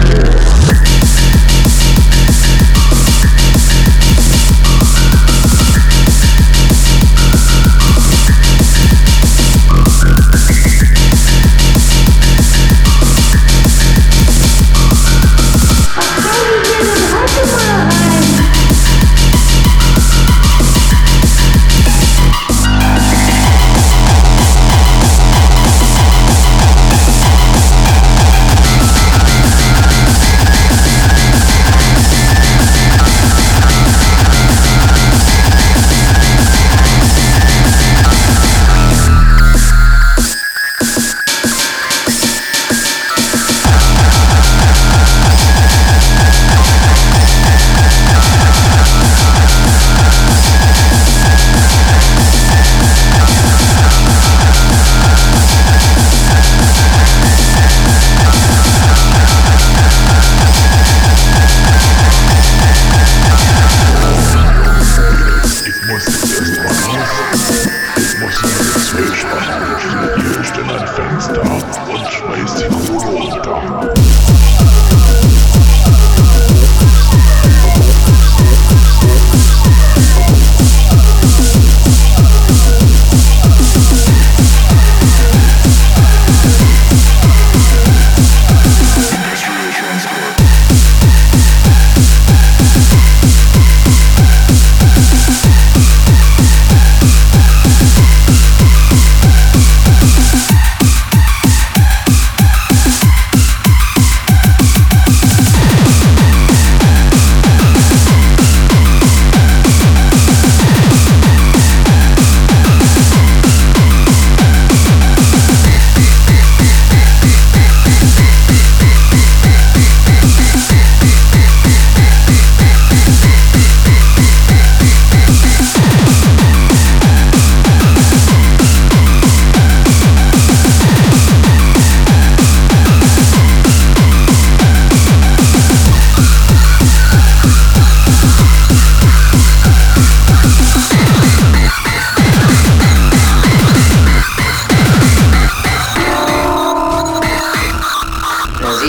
Yeah.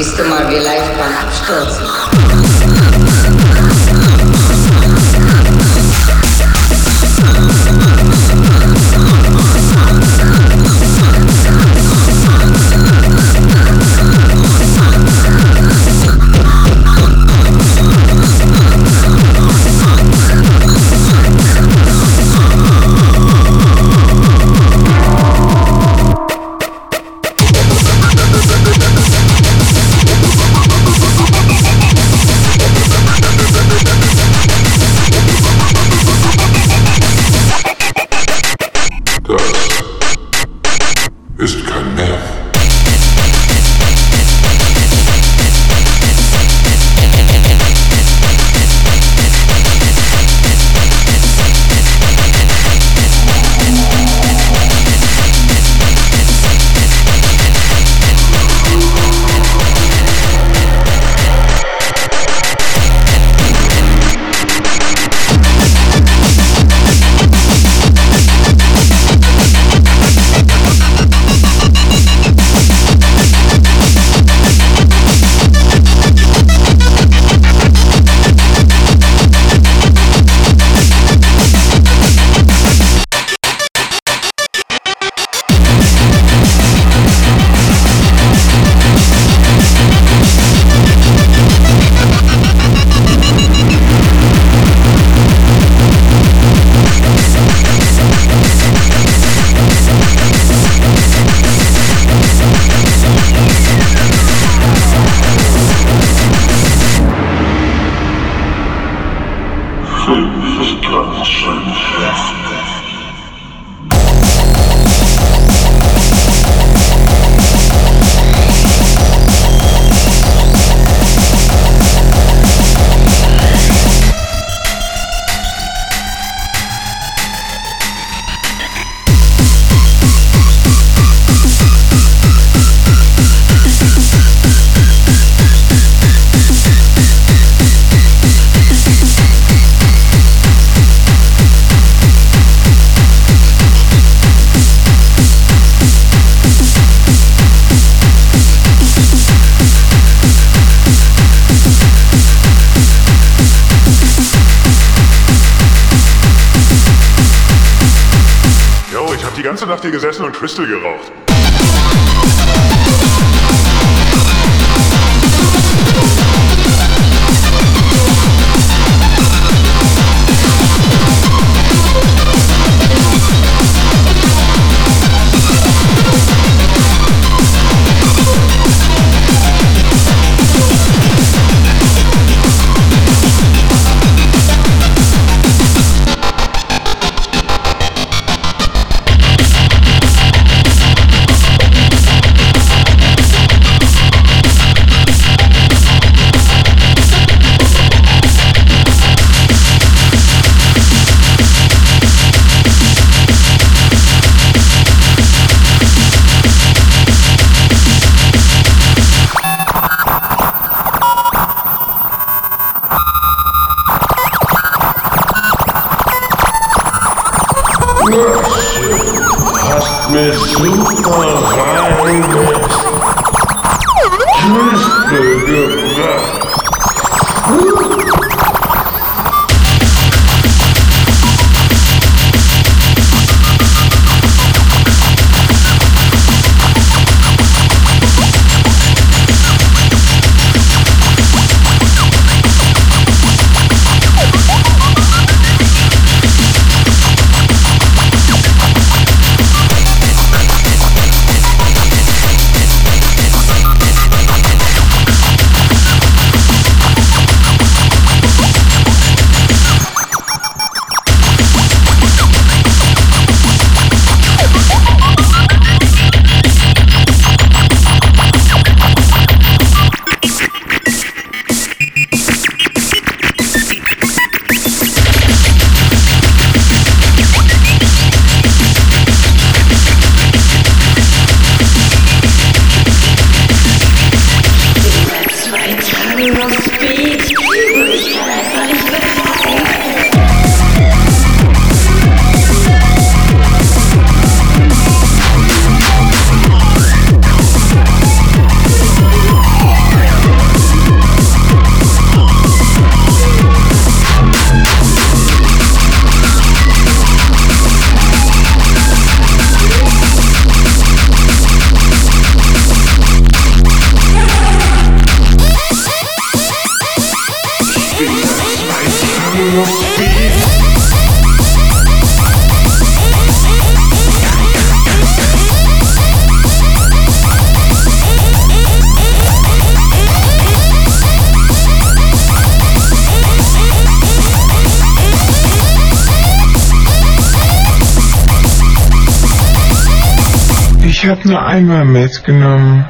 Ist du mal life beim Abstürzen? That is ganze Nacht hier gesessen und Crystal geraucht. Ich habe nur einmal mitgenommen.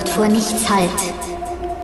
Macht vor nichts Halt.